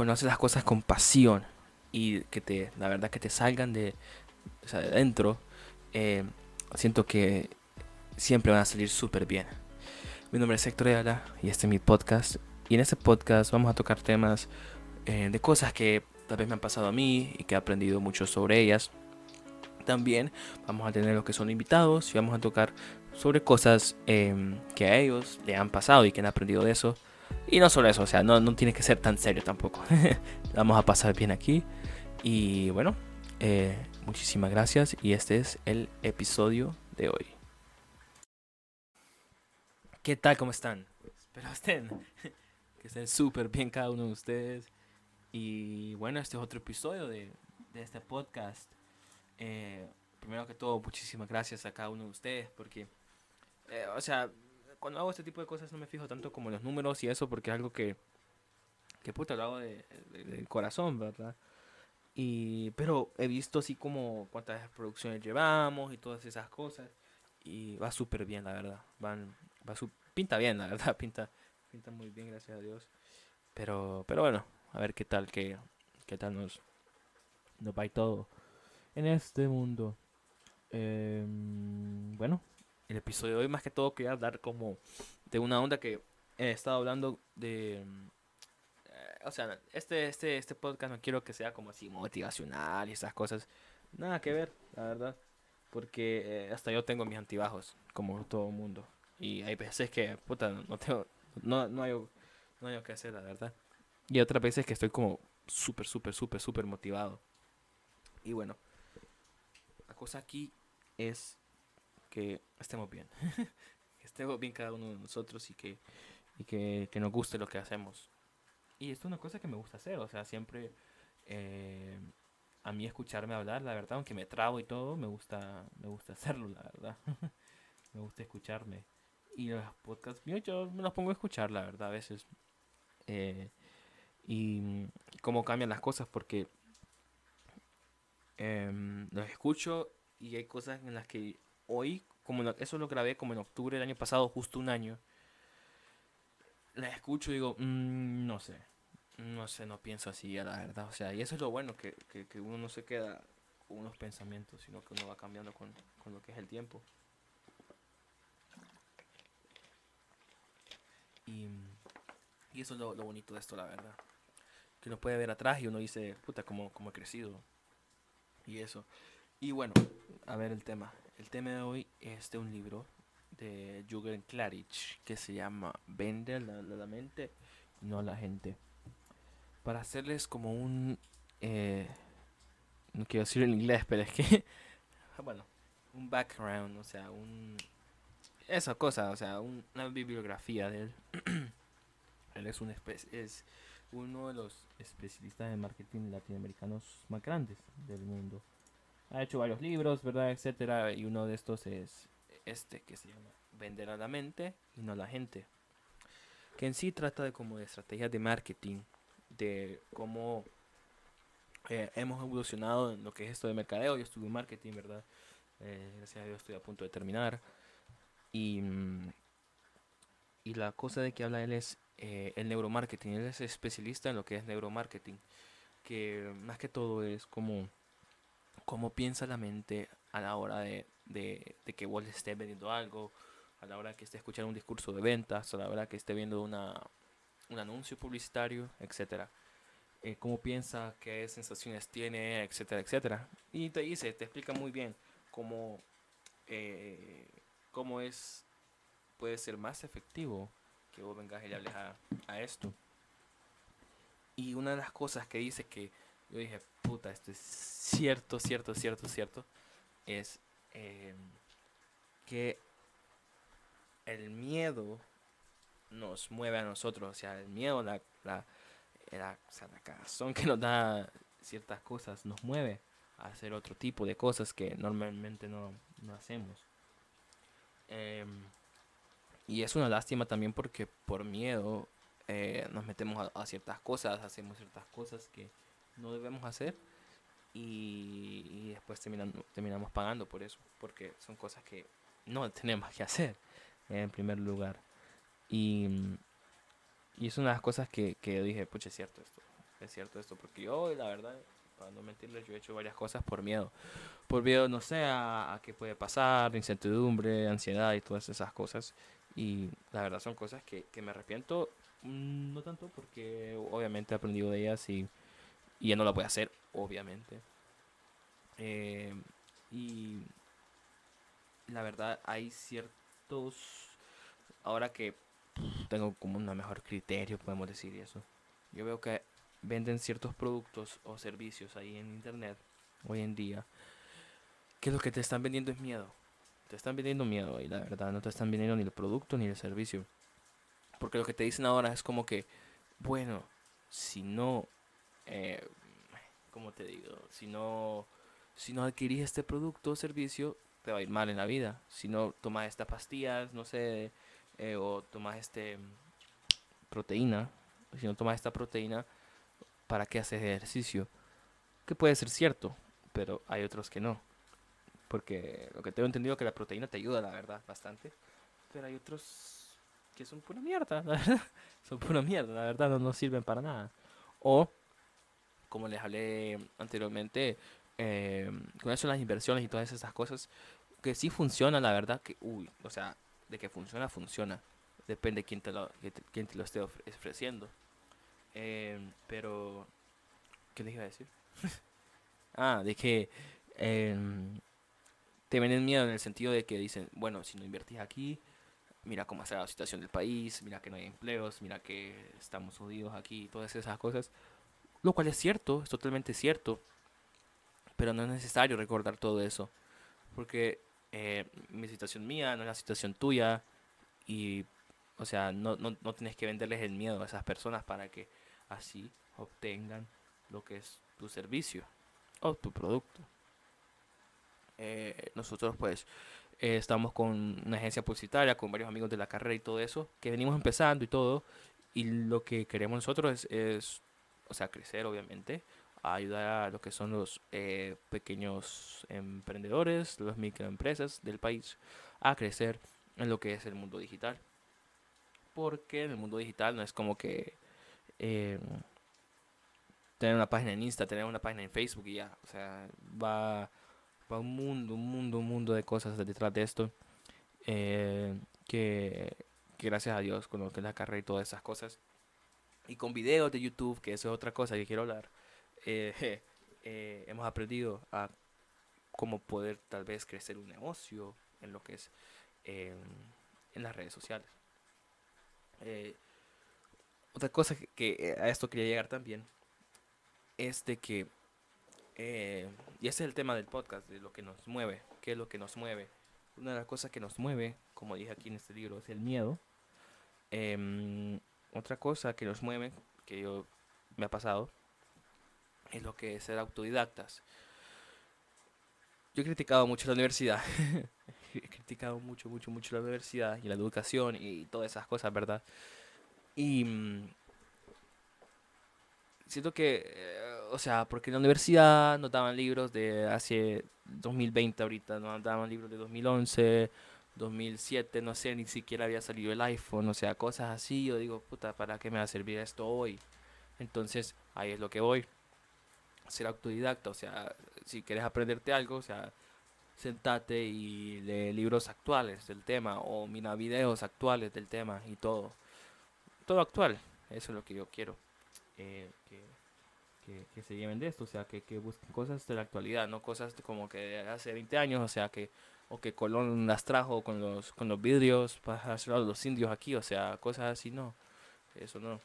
cuando haces las cosas con pasión y que te, la verdad que te salgan de, o sea, de dentro, eh, siento que siempre van a salir súper bien. Mi nombre es Héctor Ayala y este es mi podcast. Y en este podcast vamos a tocar temas eh, de cosas que tal vez me han pasado a mí y que he aprendido mucho sobre ellas. También vamos a tener los que son invitados y vamos a tocar sobre cosas em, que a ellos le han pasado y que han aprendido de eso. Y no solo eso, o sea, no, no tiene que ser tan serio tampoco. vamos a pasar bien aquí. Y bueno, eh, muchísimas gracias y este es el episodio de hoy. ¿Qué tal? ¿Cómo están? Espero estén, que estén súper bien cada uno de ustedes. Y bueno, este es otro episodio de, de este podcast. Eh, primero que todo, muchísimas gracias a cada uno de ustedes porque, eh, o sea, cuando hago este tipo de cosas no me fijo tanto como los números y eso porque es algo que, que puta, lo hago de, del corazón, ¿verdad? Y, pero he visto así como cuántas producciones llevamos y todas esas cosas. Y va súper bien, la verdad. Van, va su, pinta bien, la verdad. Pinta, pinta muy bien, gracias a Dios. Pero, pero bueno, a ver qué tal, qué, qué tal nos, nos va y todo en este mundo. Em, bueno, el episodio de hoy más que todo quería dar como de una onda que he estado hablando de... Eh, o sea, este, este, este podcast no quiero que sea como así motivacional y esas cosas. Nada que ver, la verdad. Porque eh, hasta yo tengo mis antibajos, como todo el mundo. Y hay veces que, puta, no tengo, no, no hay, no hay que hacer, la verdad. Y otras veces que estoy como súper, súper, súper, súper motivado. Y bueno, la cosa aquí es que estemos bien. que estemos bien cada uno de nosotros y que, y que, que, nos guste lo que hacemos. Y esto es una cosa que me gusta hacer, o sea, siempre eh, a mí escucharme hablar, la verdad, aunque me trabo y todo, me gusta, me gusta hacerlo, la verdad. me gusta escucharme. Y los podcasts míos yo me los pongo a escuchar, la verdad, a veces. Eh, y cómo cambian las cosas, porque eh, los escucho y hay cosas en las que hoy, como eso lo grabé como en octubre del año pasado, justo un año, la escucho y digo, mmm, no sé, no sé, no pienso así, la verdad. O sea, y eso es lo bueno, que, que, que, uno no se queda con unos pensamientos, sino que uno va cambiando con, con lo que es el tiempo. Y, y eso es lo, lo, bonito de esto, la verdad. Que uno puede ver atrás y uno dice, puta, como, como he crecido. Y eso. Y bueno, a ver el tema. El tema de hoy es de un libro de Jürgen Klarich que se llama Vende la, la, mente y no la gente. Para hacerles como un... Eh, no quiero decirlo en inglés, pero es que... bueno, un background, o sea, un... Esa cosa, o sea, un, una bibliografía de él. él es, un es uno de los especialistas de marketing latinoamericanos más grandes del mundo ha hecho varios libros, ¿verdad? Etcétera. Y uno de estos es este que se llama Vender a la mente y no a la gente. Que en sí trata de como de estrategias de marketing, de cómo eh, hemos evolucionado en lo que es esto de mercadeo. Yo estuve en marketing, ¿verdad? Eh, gracias a Dios estoy a punto de terminar. Y, y la cosa de que habla él es eh, el neuromarketing. Él es especialista en lo que es neuromarketing. Que más que todo es como cómo piensa la mente a la hora de, de, que vos le estés vendiendo algo, a la hora que esté escuchando un discurso de ventas, a la hora que esté viendo una, un anuncio publicitario, etcétera. Eh, cómo piensa, qué sensaciones tiene, etcétera, etcétera. Y te dice, te explica muy bien cómo, eh, cómo es, puede ser más efectivo que vos vengas y le hables a, a esto. Y una de las cosas que dice que yo dije, puta, esto es cierto, cierto, cierto, cierto, es eh, que el miedo nos mueve a nosotros, o sea, el miedo, la, la, la, cagazón que nos da ciertas cosas, nos mueve a hacer otro tipo de cosas que normalmente no, no hacemos. Eh, y es una lástima también porque por miedo eh, nos metemos a ciertas cosas, hacemos ciertas cosas que no debemos hacer y, y después terminamos pagando por eso, porque son cosas que no tenemos que hacer en primer lugar. Y, y es una de las cosas que, que dije, pucha, es cierto esto. es cierto esto, porque yo, la verdad, para no mentirles, yo he hecho varias cosas por miedo. Por miedo, no sé, a, qué puede pasar, incertidumbre, ansiedad y todas esas cosas. Y la verdad son cosas que, que me arrepiento, mm, no tanto porque obviamente he aprendido de ellas y, y ya no voy a hacer, obviamente. Eh, y la verdad hay ciertos, ahora que tengo como un mejor criterio, podemos decir eso. Yo veo que venden ciertos productos o servicios ahí en internet hoy en día que lo que te están vendiendo es miedo. Te están vendiendo miedo y la verdad no te están vendiendo ni el producto ni el servicio. Porque lo que te dicen ahora es como que, bueno, si no, eh, ¿cómo te digo? Si no, si no adquirís este producto o servicio, te va a ir mal en la vida. Si no tomas estas pastillas, no sé, eh, o tomas este proteína, si no tomas esta proteína, ¿para qué haces ejercicio? Que puede ser cierto, pero hay otros que no. Porque lo que tengo entendido es que la proteína te ayuda, la verdad, bastante. Pero hay otros que son pura mierda, la verdad. Son pura mierda, la verdad, no, no sirven para nada. O, como les hablé anteriormente, eh, con eso las inversiones y todas esas cosas, que sí funciona, la verdad, que, uy, o sea, de que funciona, funciona. Depende de quién te lo, quién te lo esté ofreciendo. Eh, pero, ¿qué les iba a decir? ah, de que eh, te venden miedo en el sentido de que dicen, bueno, si no invertís aquí, mira cómo está la situación del país, mira que no hay empleos, mira que estamos jodidos aquí, todas esas cosas. Lo cual es cierto, es totalmente cierto. Pero no es necesario recordar todo eso. Porque eh, mi situación mía no es la situación tuya. Y, o sea, no, no, no tienes que venderles el miedo a esas personas para que así obtengan lo que es tu servicio o tu producto. Eh, nosotros pues eh, estamos con una agencia publicitaria, con varios amigos de la carrera y todo eso, que venimos empezando y todo, y lo que queremos nosotros es, es o sea, crecer obviamente, ayudar a lo que son los eh, pequeños emprendedores, las microempresas del país, a crecer en lo que es el mundo digital. Porque en el mundo digital no es como que tener una página en Insta, tener una página en Facebook y ya, o sea, va un mundo, un mundo, un mundo de cosas detrás de esto. Eh, que, gracias a Dios con lo que es la carrera y todas esas cosas. Y con videos de YouTube, que eso es otra cosa que quiero hablar, eh, eh, hemos aprendido a cómo poder tal vez crecer un negocio en lo que es en las redes sociales. otra cosa que a esto quería llegar también es de que eh, y ese es el tema del podcast, de lo que nos mueve. ¿Qué es lo que nos mueve? Una de las cosas que nos mueve, como dije aquí en este libro, es el miedo. Otra cosa que nos mueve, que yo me ha pasado, es lo que es ser autodidactas. Yo he criticado mucho la universidad. he criticado mucho, mucho, mucho la universidad y la educación y todas esas cosas, ¿verdad? Y mm, siento que eh, o sea, porque en la universidad nos daban libros de hace 2020 ahorita, nos daban libros de 2011, 2007, no sé, ni siquiera había salido el iPhone, o sea, cosas así. Yo digo, puta, ¿para qué me va a servir esto hoy? Entonces, ahí es lo que voy. Ser autodidacta, o sea, si quieres aprenderte algo, o sea, sentate y lee libros actuales del tema o mira videos actuales del tema y todo. Todo actual, eso es lo que yo quiero. Eh, que se lleven de esto, o sea, que, que, busquen cosas de la actualidad, no cosas como que de hace 20 años, o sea, que o que Colón las trajo con los con los vidrios para hacer a los indios aquí, o sea, cosas así, no, eso no,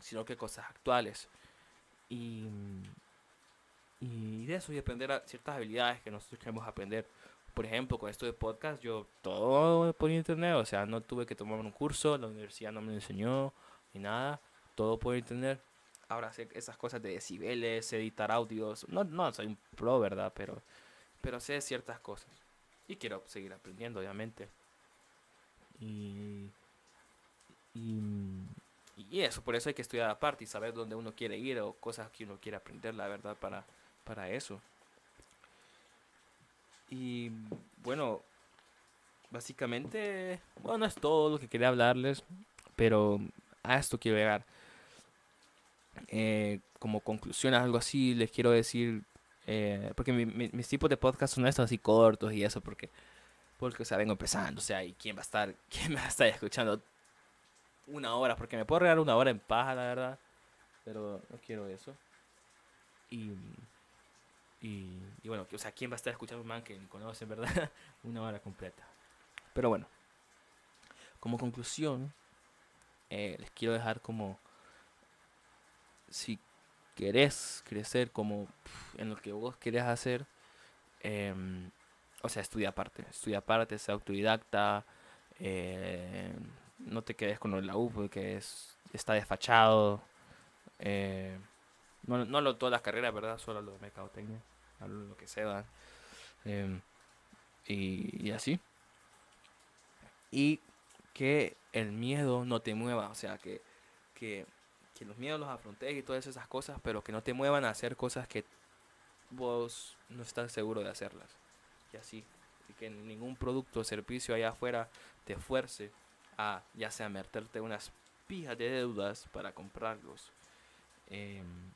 sino que cosas actuales. Y, y de eso y aprender a ciertas habilidades que nosotros queremos aprender. Por ejemplo, con esto de podcast, yo todo por internet, o sea, no tuve que tomar un curso, la universidad no me enseñó ni nada, todo por internet ahora sé esas cosas de decibeles, editar audios. No, no soy un pro, ¿verdad? Pero, pero sé ciertas cosas. Y quiero seguir aprendiendo, obviamente. Y, y, eso, por eso hay que estudiar aparte y saber dónde uno quiere ir o cosas que uno quiere aprender, la verdad, para, para eso. Y bueno, básicamente, bueno, es todo lo que quería hablarles, pero a esto quiero llegar eh, como conclusión, algo así, les quiero decir, eh, porque mis tipos de podcast son estos así cortos y eso, porque, porque, o sea, vengo empezando, o sea, ¿y quién va a estar, quién va a estar escuchando una hora? Porque me puedo regalar una hora en paja, la verdad, pero no quiero eso. Y, y, y bueno, o sea, ¿quién va a estar escuchando un man que ni conoce, verdad? una hora completa. Pero bueno, como conclusión, eh, les quiero dejar como si querés crecer como en lo que vos querés hacer, em, o sea, estudia aparte, estudia aparte, sea autodidacta, eh, no te quedes con la U porque es, está desfachado, eh, no, no lo, todas las carreras, ¿verdad? Solo lo de mercadotecnia, lo que sea, em, y, y así. Y que el miedo no te mueva, o sea, que, que los miedos los afrontes y todas esas cosas, pero que no te muevan a hacer cosas que vos no estás seguro de hacerlas. Y así. Y que ningún producto o servicio allá afuera te fuerce a ya sea meterte unas pijas de deudas para comprarlos. Em,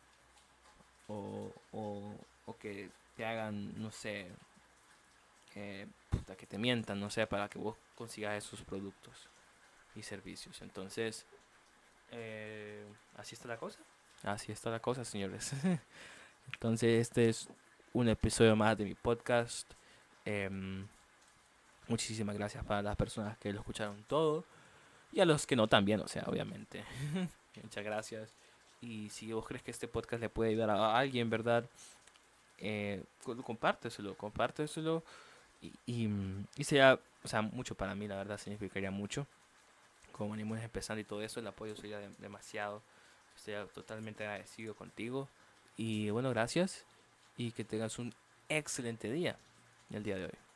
o, o, que te hagan, no sé, eh, que te mientan, no sé, para que vos consigas esos productos y servicios. Entonces, eh, así está la cosa. Así está la cosa, señores. Entonces, este es un episodio más de mi podcast. Em, muchísimas gracias para las personas que lo escucharon todo. Y a los que no también, o sea, obviamente. Muchas gracias. Y si vos crees que este podcast le puede ayudar a alguien, ¿verdad? Eh, compárteselo, compárteselo. Y, y, y sea, o sea, mucho para mí, la verdad, significaría mucho como venimos empezando y todo eso, el apoyo sería demasiado. Estoy totalmente agradecido contigo. Y bueno, gracias y que tengas un excelente día el día de hoy.